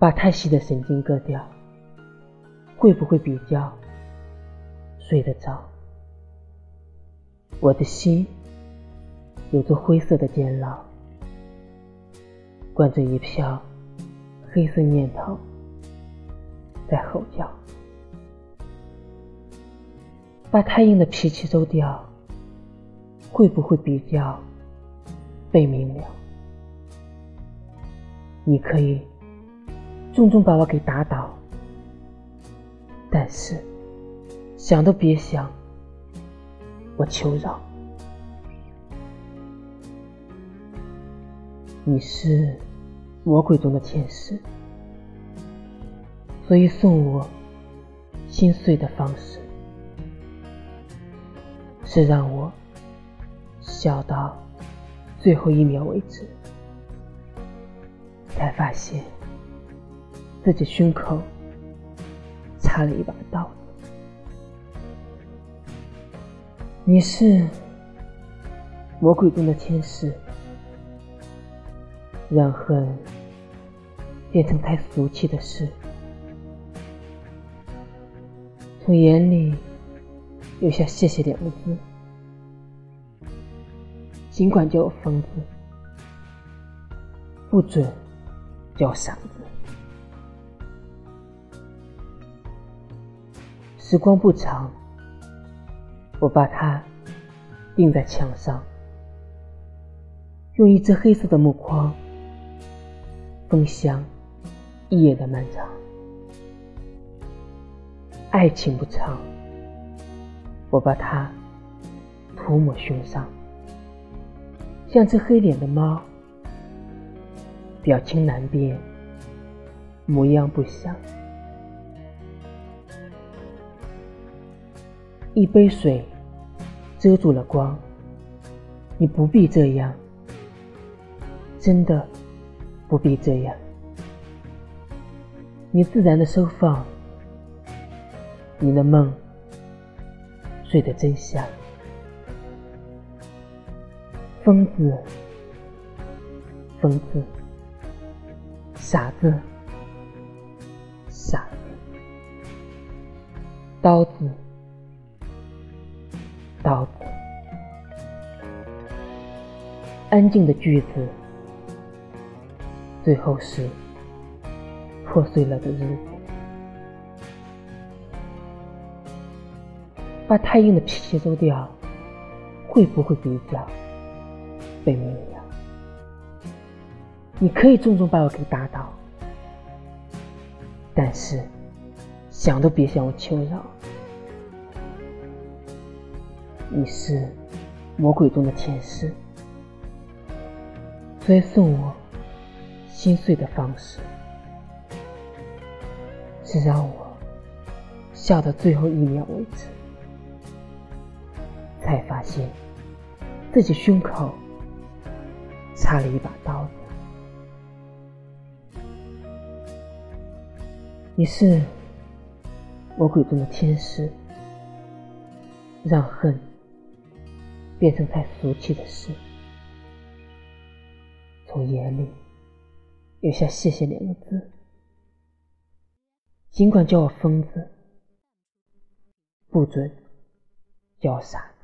把太细的神经割掉，会不会比较睡得着？我的心有着灰色的监牢，关着一票黑色念头在吼叫。把太硬的脾气收掉，会不会比较被明了？你可以重重把我给打倒，但是想都别想，我求饶。你是魔鬼中的天使，所以送我心碎的方式是让我笑到最后一秒为止。才发现自己胸口插了一把刀子。你是魔鬼中的天使，让恨变成太俗气的事，从眼里留下“谢谢”两个字，尽管叫我疯子，不准。叫傻子。时光不长，我把它钉在墙上，用一只黑色的木框封箱一夜的漫长。爱情不长，我把它涂抹胸上，像只黑脸的猫。表情难辨，模样不详。一杯水遮住了光，你不必这样，真的不必这样。你自然的收放，你的梦睡得真香。疯子，疯子。傻子，傻子，刀子，刀子，安静的句子，最后是破碎了的日子。把太硬的脾气收掉，会不会比较被明了？你可以重重把我给打倒，但是想都别想我求饶。你是魔鬼中的天使，所以送我心碎的方式是让我笑到最后一秒为止，才发现自己胸口插了一把刀子。你是魔鬼中的天使，让恨变成太俗气的事，从眼里留下“谢谢”两个字。尽管叫我疯子，不准叫我傻。